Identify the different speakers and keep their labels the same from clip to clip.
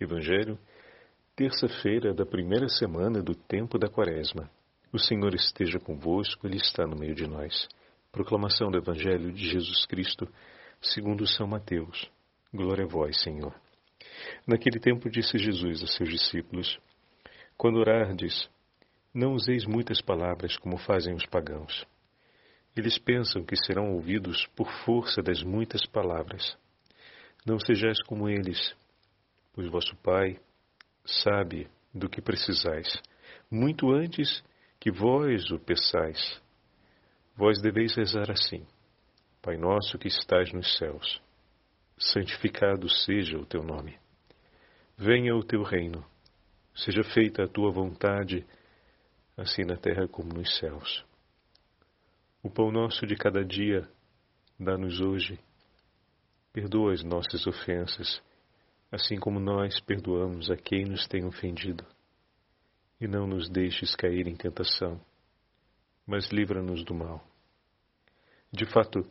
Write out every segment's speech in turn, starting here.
Speaker 1: Evangelho, terça-feira da primeira semana do tempo da Quaresma. O Senhor esteja convosco, Ele está no meio de nós. Proclamação do Evangelho de Jesus Cristo, segundo São Mateus. Glória a vós, Senhor. Naquele tempo disse Jesus a seus discípulos: Quando orardes, não useis muitas palavras como fazem os pagãos. Eles pensam que serão ouvidos por força das muitas palavras. Não sejais como eles, pois vosso Pai sabe do que precisais, muito antes que vós o peçais. Vós deveis rezar assim: Pai nosso que estás nos céus, santificado seja o teu nome. Venha o teu reino, seja feita a tua vontade, assim na terra como nos céus. O pão nosso de cada dia dá-nos hoje. Perdoa as nossas ofensas assim como nós perdoamos a quem nos tem ofendido. E não nos deixes cair em tentação, mas livra-nos do mal. De fato,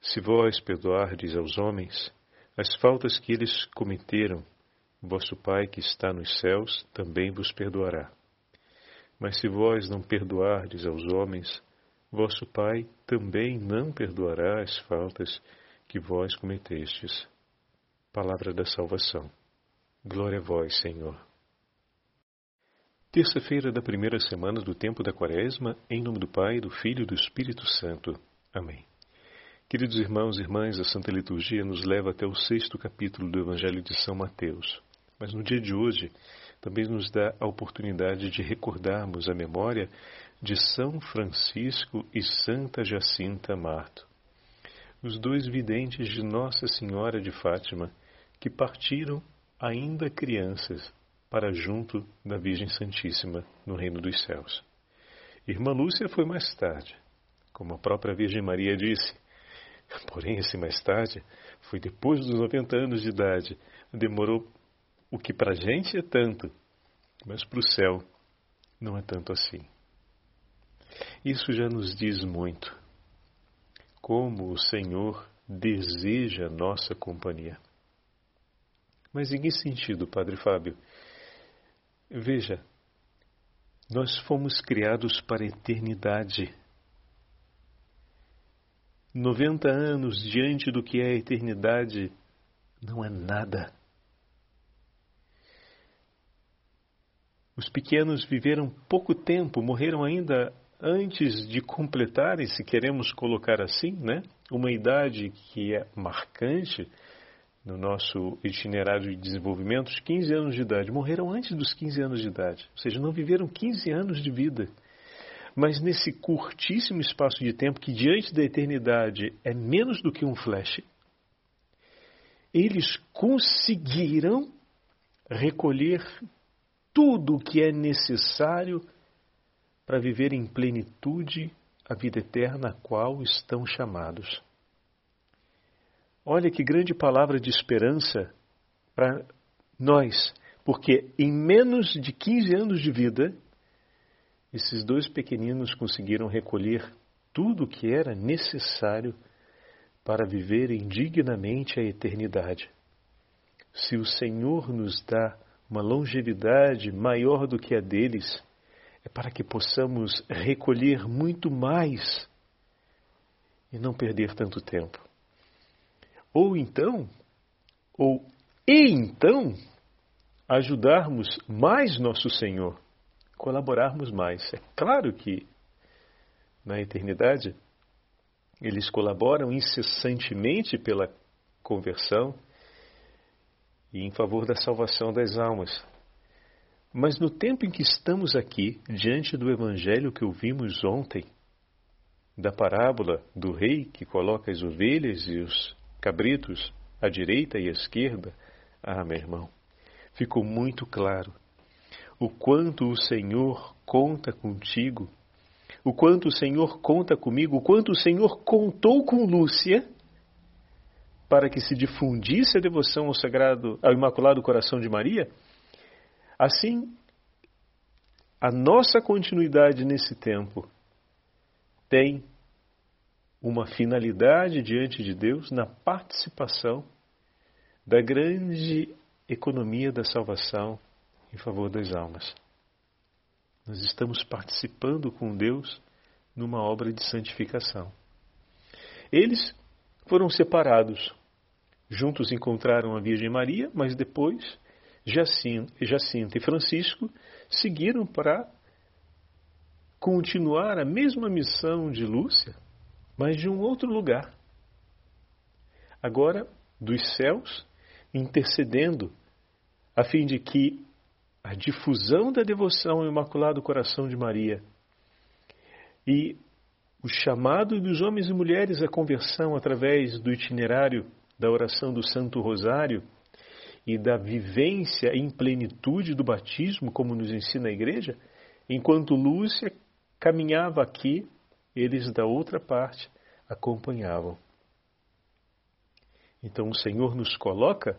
Speaker 1: se vós perdoardes aos homens as faltas que eles cometeram, vosso Pai que está nos céus também vos perdoará. Mas se vós não perdoardes aos homens, vosso Pai também não perdoará as faltas que vós cometestes. Palavra da salvação. Glória a vós, Senhor. Terça-feira da primeira semana do tempo da Quaresma, em nome do Pai, do Filho e do Espírito Santo. Amém. Queridos irmãos e irmãs, a Santa Liturgia nos leva até o sexto capítulo do Evangelho de São Mateus. Mas no dia de hoje também nos dá a oportunidade de recordarmos a memória de São Francisco e Santa Jacinta Marto os dois videntes de Nossa Senhora de Fátima, que partiram ainda crianças para junto da Virgem Santíssima no Reino dos Céus. Irmã Lúcia foi mais tarde, como a própria Virgem Maria disse. Porém, esse mais tarde foi depois dos 90 anos de idade. Demorou o que para a gente é tanto, mas para o céu não é tanto assim. Isso já nos diz muito como o Senhor deseja nossa companhia. Mas em que sentido, Padre Fábio? Veja, nós fomos criados para a eternidade. 90 anos diante do que é a eternidade não é nada. Os pequenos viveram pouco tempo, morreram ainda antes de completarem, se queremos colocar assim, né, uma idade que é marcante no nosso itinerário de desenvolvimento, os 15 anos de idade, morreram antes dos 15 anos de idade, ou seja, não viveram 15 anos de vida. Mas nesse curtíssimo espaço de tempo, que diante da eternidade é menos do que um flash, eles conseguiram recolher tudo o que é necessário para viver em plenitude a vida eterna a qual estão chamados. Olha que grande palavra de esperança para nós, porque em menos de 15 anos de vida, esses dois pequeninos conseguiram recolher tudo o que era necessário para viverem dignamente a eternidade. Se o Senhor nos dá uma longevidade maior do que a deles, é para que possamos recolher muito mais e não perder tanto tempo. Ou então, ou e então, ajudarmos mais nosso Senhor, colaborarmos mais. É claro que na eternidade eles colaboram incessantemente pela conversão e em favor da salvação das almas. Mas no tempo em que estamos aqui, diante do evangelho que ouvimos ontem, da parábola do rei que coloca as ovelhas e os cabritos à direita e à esquerda, ah, meu irmão, ficou muito claro o quanto o Senhor conta contigo, o quanto o Senhor conta comigo, o quanto o Senhor contou com Lúcia para que se difundisse a devoção ao sagrado, ao Imaculado Coração de Maria Assim, a nossa continuidade nesse tempo tem uma finalidade diante de Deus na participação da grande economia da salvação em favor das almas. Nós estamos participando com Deus numa obra de santificação. Eles foram separados. Juntos encontraram a Virgem Maria, mas depois Jacinta e Francisco seguiram para continuar a mesma missão de Lúcia, mas de um outro lugar. Agora, dos céus, intercedendo, a fim de que a difusão da devoção ao Imaculado Coração de Maria e o chamado dos homens e mulheres à conversão através do itinerário da oração do Santo Rosário e da vivência em plenitude do batismo, como nos ensina a Igreja, enquanto Lúcia caminhava aqui, eles da outra parte acompanhavam. Então o Senhor nos coloca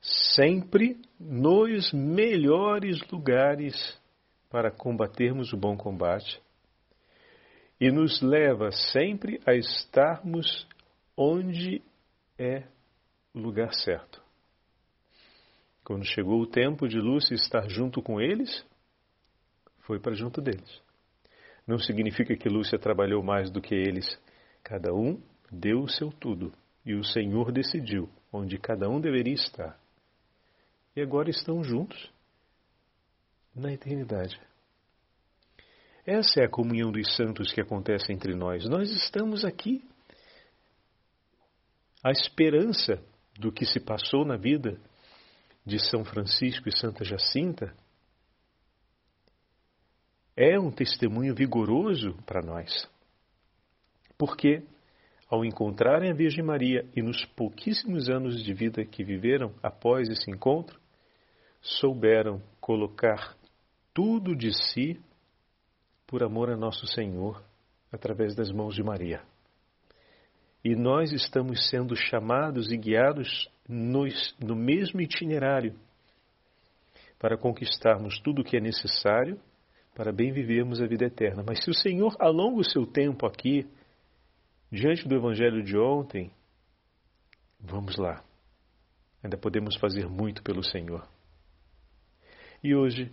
Speaker 1: sempre nos melhores lugares para combatermos o bom combate e nos leva sempre a estarmos onde é o lugar certo. Quando chegou o tempo de Lúcia estar junto com eles, foi para junto deles. Não significa que Lúcia trabalhou mais do que eles. Cada um deu o seu tudo e o Senhor decidiu onde cada um deveria estar e agora estão juntos na eternidade. Essa é a comunhão dos santos que acontece entre nós. Nós estamos aqui. A esperança do que se passou na vida de São Francisco e Santa Jacinta é um testemunho vigoroso para nós. Porque, ao encontrarem a Virgem Maria e nos pouquíssimos anos de vida que viveram após esse encontro, souberam colocar tudo de si por amor a nosso Senhor através das mãos de Maria. E nós estamos sendo chamados e guiados nos, no mesmo itinerário para conquistarmos tudo o que é necessário para bem vivermos a vida eterna. Mas se o Senhor alonga o seu tempo aqui, diante do Evangelho de ontem, vamos lá. Ainda podemos fazer muito pelo Senhor. E hoje,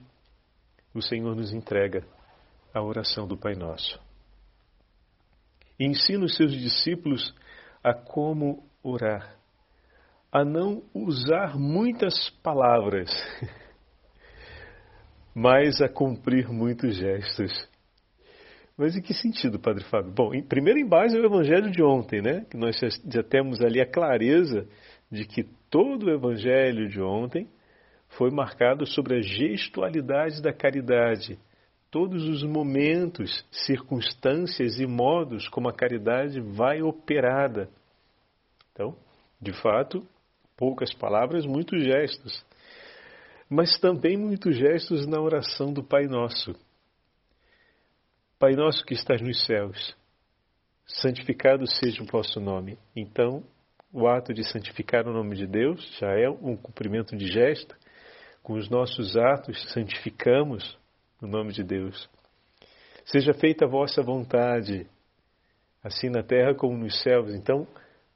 Speaker 1: o Senhor nos entrega a oração do Pai Nosso. E ensina os seus discípulos a como orar, a não usar muitas palavras, mas a cumprir muitos gestos. Mas em que sentido, Padre Fábio? Bom, em, primeiro em base ao Evangelho de ontem, né? Que nós já, já temos ali a clareza de que todo o Evangelho de ontem foi marcado sobre as gestualidades da caridade, todos os momentos, circunstâncias e modos como a caridade vai operada. Então, de fato, poucas palavras, muitos gestos. Mas também muitos gestos na oração do Pai Nosso. Pai Nosso que estás nos céus, santificado seja o vosso nome. Então, o ato de santificar o nome de Deus já é um cumprimento de gesto, com os nossos atos, santificamos o nome de Deus. Seja feita a vossa vontade, assim na terra como nos céus. Então,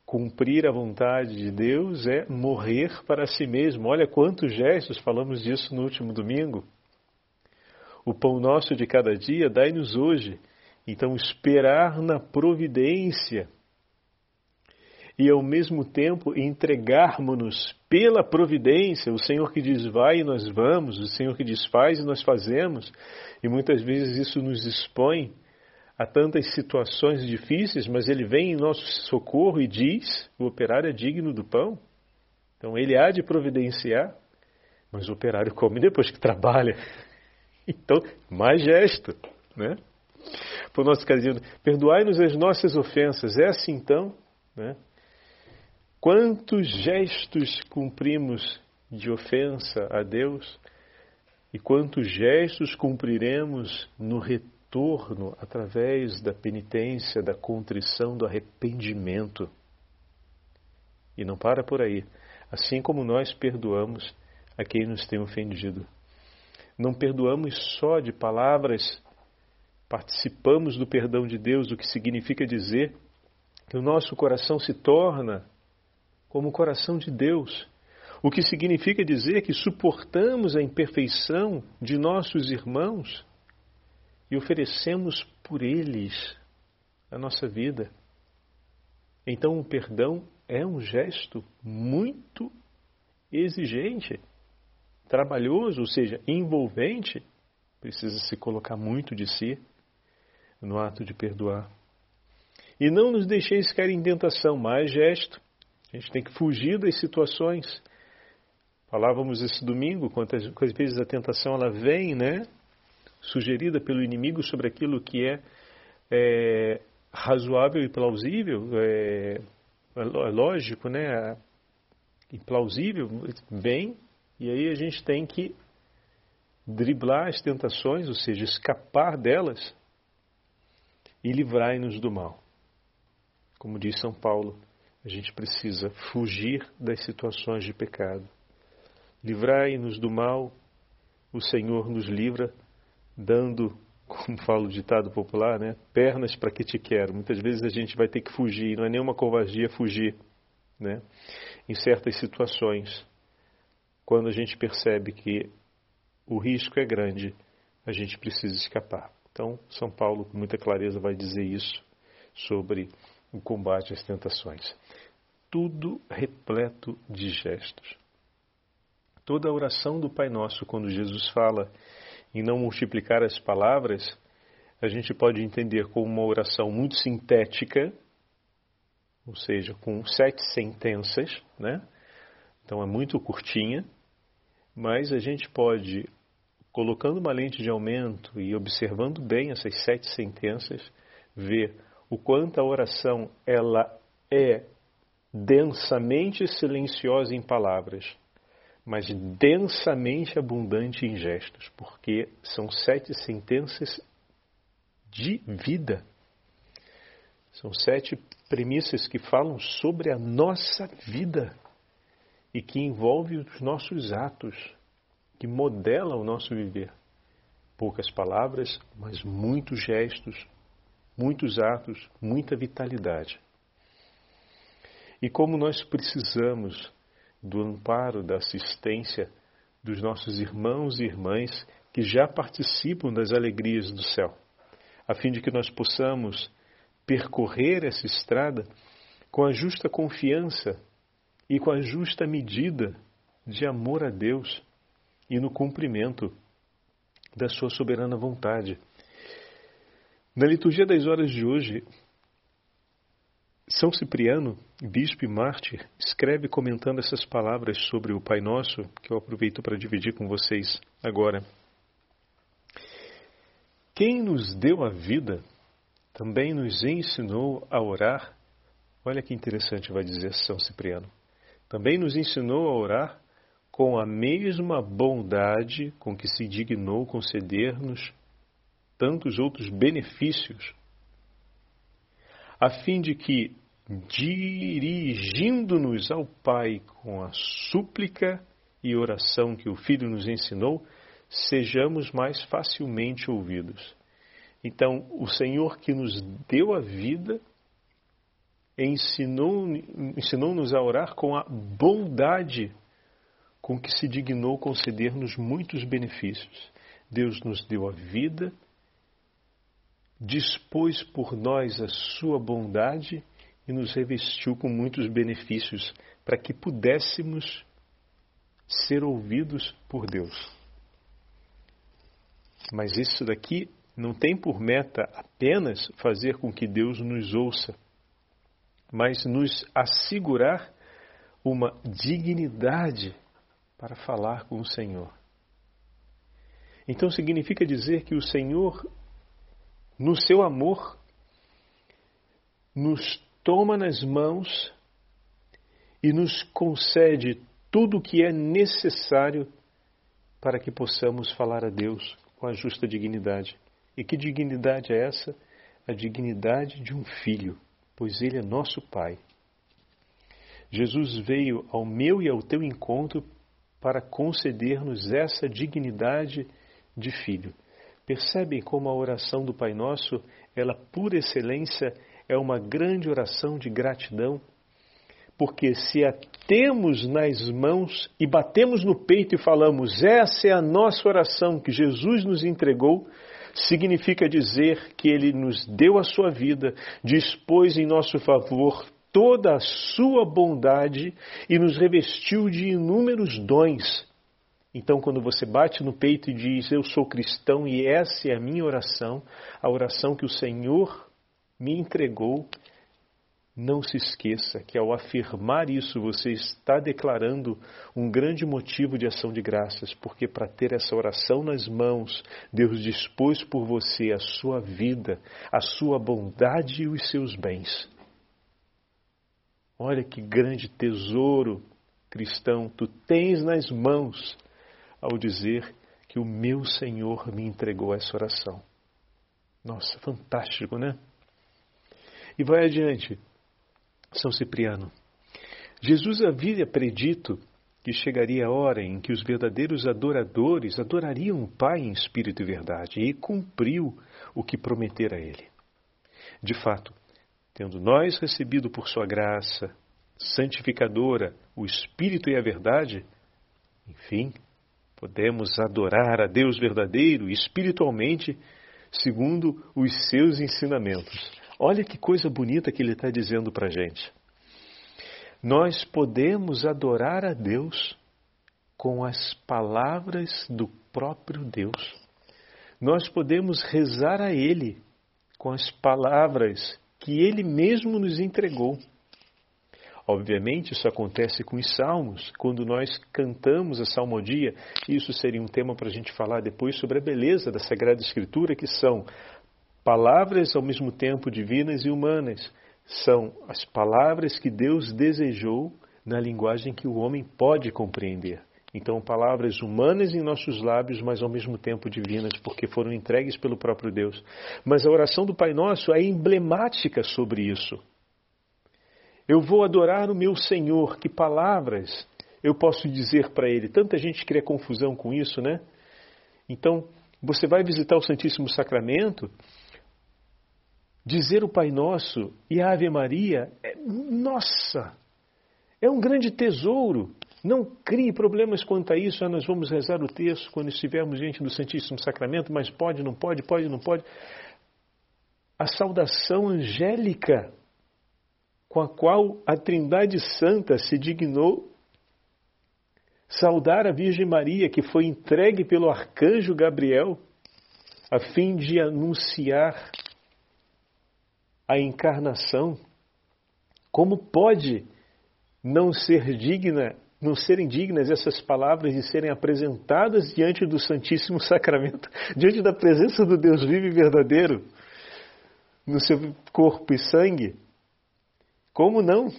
Speaker 1: cumprir a vontade de Deus é morrer para si mesmo. Olha quantos gestos, falamos disso no último domingo. O pão nosso de cada dia dai-nos hoje. Então, esperar na providência e ao mesmo tempo entregarmos-nos pela providência, o Senhor que diz vai e nós vamos, o Senhor que diz faz e nós fazemos, e muitas vezes isso nos expõe a tantas situações difíceis, mas Ele vem em nosso socorro e diz: o operário é digno do pão. Então Ele há de providenciar, mas o operário come depois que trabalha. Então, mais gesto, né? Por nosso caso, perdoai-nos as nossas ofensas. É assim então, né? Quantos gestos cumprimos de ofensa a Deus e quantos gestos cumpriremos no retorno através da penitência, da contrição, do arrependimento. E não para por aí. Assim como nós perdoamos a quem nos tem ofendido. Não perdoamos só de palavras, participamos do perdão de Deus, o que significa dizer que o nosso coração se torna como o coração de Deus. O que significa dizer que suportamos a imperfeição de nossos irmãos e oferecemos por eles a nossa vida. Então o perdão é um gesto muito exigente, trabalhoso, ou seja, envolvente. Precisa se colocar muito de si no ato de perdoar. E não nos deixeis cair em tentação, mais gesto. A gente tem que fugir das situações. Falávamos esse domingo, quantas, quantas vezes a tentação ela vem, né? Sugerida pelo inimigo sobre aquilo que é, é razoável e plausível, é, é lógico, né? E plausível, bem, e aí a gente tem que driblar as tentações, ou seja, escapar delas e livrai-nos do mal. Como diz São Paulo, a gente precisa fugir das situações de pecado. Livrai-nos do mal, o Senhor nos livra, dando, como fala o ditado popular, né, pernas para que te quero. Muitas vezes a gente vai ter que fugir, não é nenhuma covardia fugir, né, em certas situações. Quando a gente percebe que o risco é grande, a gente precisa escapar. Então, São Paulo, com muita clareza, vai dizer isso sobre o combate às tentações. Tudo repleto de gestos. Toda a oração do Pai Nosso, quando Jesus fala em não multiplicar as palavras, a gente pode entender como uma oração muito sintética, ou seja, com sete sentenças, né? Então é muito curtinha, mas a gente pode, colocando uma lente de aumento e observando bem essas sete sentenças, ver o quanto a oração ela é densamente silenciosa em palavras, mas densamente abundante em gestos, porque são sete sentenças de vida. São sete premissas que falam sobre a nossa vida e que envolvem os nossos atos, que modelam o nosso viver. Poucas palavras, mas muitos gestos, muitos atos, muita vitalidade. E como nós precisamos do amparo, da assistência dos nossos irmãos e irmãs que já participam das alegrias do céu, a fim de que nós possamos percorrer essa estrada com a justa confiança e com a justa medida de amor a Deus e no cumprimento da Sua soberana vontade. Na liturgia das horas de hoje, São Cipriano, bispo e mártir, escreve comentando essas palavras sobre o Pai Nosso, que eu aproveito para dividir com vocês agora. Quem nos deu a vida também nos ensinou a orar. Olha que interessante vai dizer São Cipriano. Também nos ensinou a orar com a mesma bondade com que se dignou conceder-nos tantos outros benefícios, a fim de que, dirigindo-nos ao Pai com a súplica e oração que o Filho nos ensinou, sejamos mais facilmente ouvidos. Então, o Senhor que nos deu a vida ensinou-nos ensinou a orar com a bondade com que se dignou conceder-nos muitos benefícios. Deus nos deu a vida dispôs por nós a sua bondade e nos revestiu com muitos benefícios para que pudéssemos ser ouvidos por Deus. Mas isso daqui não tem por meta apenas fazer com que Deus nos ouça, mas nos assegurar uma dignidade para falar com o Senhor. Então significa dizer que o Senhor no seu amor, nos toma nas mãos e nos concede tudo o que é necessário para que possamos falar a Deus com a justa dignidade. E que dignidade é essa? A dignidade de um filho, pois ele é nosso Pai. Jesus veio ao meu e ao teu encontro para conceder-nos essa dignidade de filho. Percebem como a oração do Pai Nosso, ela por excelência, é uma grande oração de gratidão, porque se a temos nas mãos e batemos no peito e falamos, essa é a nossa oração que Jesus nos entregou, significa dizer que ele nos deu a sua vida, dispôs em nosso favor toda a sua bondade e nos revestiu de inúmeros dons. Então, quando você bate no peito e diz, Eu sou cristão e essa é a minha oração, a oração que o Senhor me entregou, não se esqueça que ao afirmar isso você está declarando um grande motivo de ação de graças, porque para ter essa oração nas mãos, Deus dispôs por você a sua vida, a sua bondade e os seus bens. Olha que grande tesouro cristão tu tens nas mãos ao dizer que o meu Senhor me entregou essa oração. Nossa, fantástico, né? E vai adiante. São Cipriano. Jesus havia predito que chegaria a hora em que os verdadeiros adoradores adorariam o Pai em espírito e verdade, e cumpriu o que prometera a ele. De fato, tendo nós recebido por sua graça santificadora o Espírito e a verdade, enfim, podemos adorar a Deus verdadeiro espiritualmente, segundo os seus ensinamentos. Olha que coisa bonita que ele está dizendo para a gente. Nós podemos adorar a Deus com as palavras do próprio Deus. Nós podemos rezar a Ele com as palavras que Ele mesmo nos entregou. Obviamente, isso acontece com os salmos, quando nós cantamos a salmodia. Isso seria um tema para a gente falar depois sobre a beleza da Sagrada Escritura, que são palavras ao mesmo tempo divinas e humanas. São as palavras que Deus desejou na linguagem que o homem pode compreender. Então, palavras humanas em nossos lábios, mas ao mesmo tempo divinas, porque foram entregues pelo próprio Deus. Mas a oração do Pai Nosso é emblemática sobre isso. Eu vou adorar o meu Senhor. Que palavras eu posso dizer para Ele? Tanta gente cria confusão com isso, né? Então, você vai visitar o Santíssimo Sacramento dizer o Pai Nosso e a Ave Maria, é, nossa, é um grande tesouro. Não crie problemas quanto a isso. Ah, nós vamos rezar o texto quando estivermos diante do Santíssimo Sacramento, mas pode, não pode, pode, não pode. A saudação angélica com a qual a Trindade Santa se dignou saudar a Virgem Maria, que foi entregue pelo arcanjo Gabriel, a fim de anunciar a encarnação, como pode não ser digna, não serem dignas essas palavras de serem apresentadas diante do Santíssimo Sacramento, diante da presença do Deus vivo e verdadeiro, no seu corpo e sangue? Como não?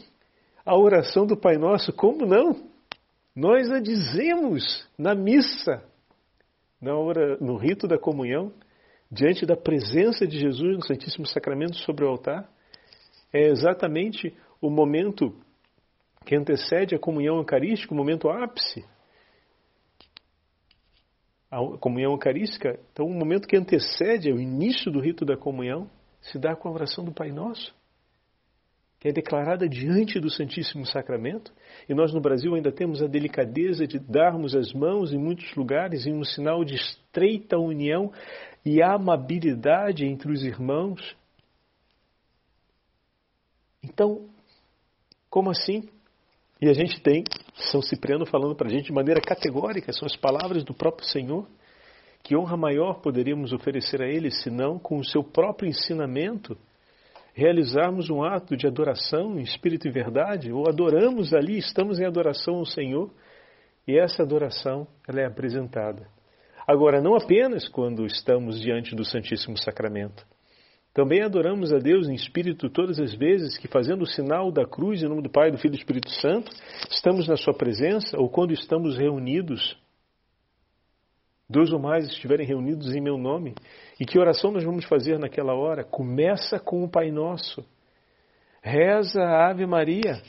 Speaker 1: A oração do Pai Nosso, como não? Nós a dizemos na missa, na hora, no rito da comunhão, diante da presença de Jesus no Santíssimo Sacramento sobre o altar, é exatamente o momento que antecede a comunhão eucarística, o momento ápice. A comunhão eucarística, então o momento que antecede o início do rito da comunhão, se dá com a oração do Pai Nosso, que é declarada diante do Santíssimo Sacramento, e nós no Brasil ainda temos a delicadeza de darmos as mãos em muitos lugares em um sinal de estreita união e amabilidade entre os irmãos. Então, como assim? E a gente tem São Cipriano falando para a gente de maneira categórica, são as palavras do próprio Senhor. Que honra maior poderíamos oferecer a Ele, senão com o seu próprio ensinamento, realizarmos um ato de adoração em espírito e verdade, ou adoramos ali, estamos em adoração ao Senhor, e essa adoração ela é apresentada Agora, não apenas quando estamos diante do Santíssimo Sacramento. Também adoramos a Deus em espírito todas as vezes que, fazendo o sinal da cruz em nome do Pai, do Filho e do Espírito Santo, estamos na Sua presença ou quando estamos reunidos. Dois ou mais estiverem reunidos em meu nome. E que oração nós vamos fazer naquela hora? Começa com o Pai Nosso. Reza a Ave Maria,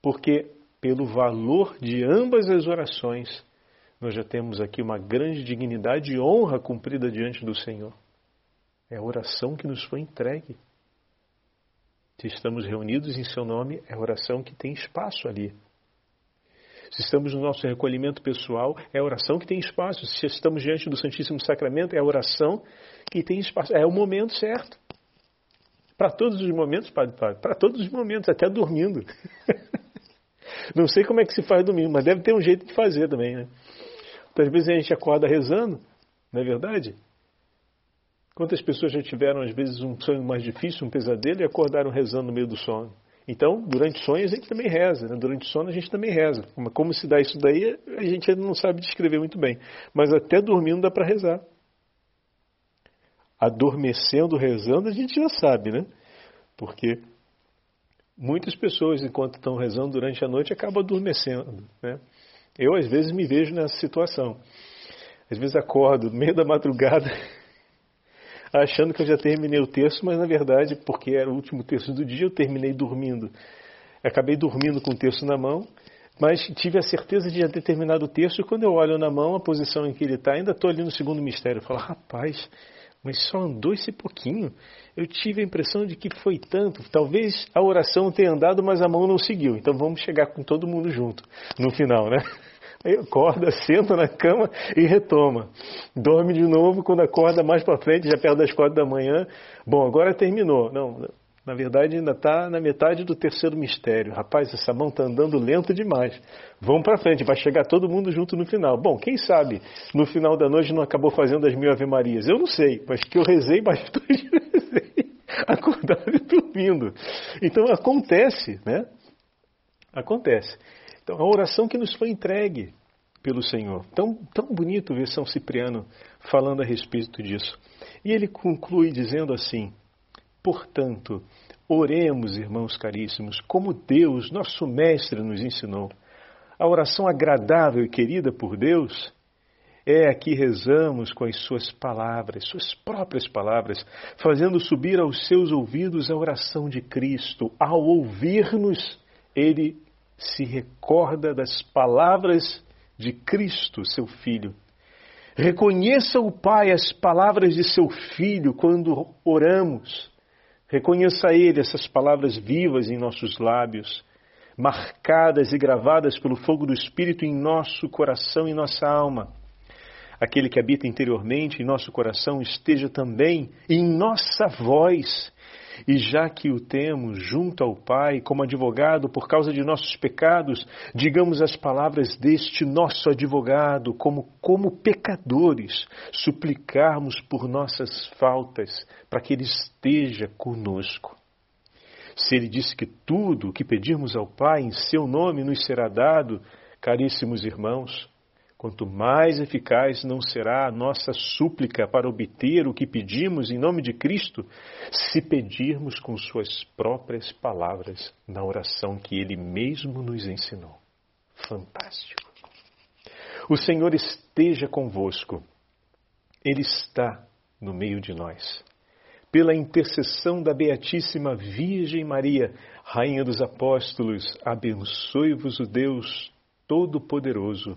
Speaker 1: porque pelo valor de ambas as orações, nós já temos aqui uma grande dignidade e honra cumprida diante do Senhor. É a oração que nos foi entregue. Se estamos reunidos em seu nome, é a oração que tem espaço ali. Se estamos no nosso recolhimento pessoal, é a oração que tem espaço. Se estamos diante do Santíssimo Sacramento, é a oração que tem espaço. É o momento certo. Para todos os momentos, Padre Padre. Para todos os momentos, até dormindo. Não sei como é que se faz domingo, mas deve ter um jeito de fazer também, né? Então, às vezes a gente acorda rezando, não é verdade? Quantas pessoas já tiveram, às vezes, um sonho mais difícil, um pesadelo, e acordaram rezando no meio do sono? Então, durante o sonho a gente também reza, né? durante sono a gente também reza. Como se dá isso daí, a gente ainda não sabe descrever muito bem. Mas até dormindo dá para rezar. Adormecendo, rezando, a gente já sabe, né? Porque muitas pessoas, enquanto estão rezando durante a noite, acabam adormecendo. Né? Eu, às vezes, me vejo nessa situação. Às vezes acordo no meio da madrugada achando que eu já terminei o texto, mas na verdade, porque era o último texto do dia, eu terminei dormindo. Acabei dormindo com o texto na mão, mas tive a certeza de já ter terminado o texto, e quando eu olho na mão, a posição em que ele está, ainda estou ali no segundo mistério. Eu falo, rapaz, mas só andou esse pouquinho. Eu tive a impressão de que foi tanto. Talvez a oração tenha andado, mas a mão não seguiu. Então vamos chegar com todo mundo junto no final, né? Aí acorda, senta na cama e retoma. Dorme de novo quando acorda mais para frente, já perto das quatro da manhã. Bom, agora terminou. Não, na verdade ainda está na metade do terceiro mistério. Rapaz, essa mão está andando lento demais. Vamos para frente, vai chegar todo mundo junto no final. Bom, quem sabe no final da noite não acabou fazendo as mil Ave Marias? Eu não sei, mas que eu rezei bastante, rezei, acordado e dormindo. Então acontece, né? Acontece. Então, a oração que nos foi entregue pelo Senhor. Tão, tão bonito ver São Cipriano falando a respeito disso. E ele conclui dizendo assim: Portanto, oremos, irmãos caríssimos, como Deus, nosso Mestre, nos ensinou. A oração agradável e querida por Deus é a que rezamos com as suas palavras, suas próprias palavras, fazendo subir aos seus ouvidos a oração de Cristo. Ao ouvir-nos, ele se recorda das palavras de Cristo, seu Filho. Reconheça o Pai as palavras de seu Filho quando oramos. Reconheça Ele essas palavras vivas em nossos lábios, marcadas e gravadas pelo fogo do Espírito em nosso coração e nossa alma. Aquele que habita interiormente em nosso coração esteja também em nossa voz e já que o temos junto ao Pai como advogado por causa de nossos pecados, digamos as palavras deste nosso advogado, como, como pecadores, suplicarmos por nossas faltas, para que Ele esteja conosco. Se Ele disse que tudo o que pedirmos ao Pai em Seu nome nos será dado, caríssimos irmãos, quanto mais eficaz não será a nossa súplica para obter o que pedimos em nome de Cristo, se pedirmos com Suas próprias palavras na oração que Ele mesmo nos ensinou. Fantástico. O Senhor esteja convosco, Ele está no meio de nós. Pela intercessão da Beatíssima Virgem Maria, Rainha dos Apóstolos, abençoe-vos o Deus Todo-Poderoso.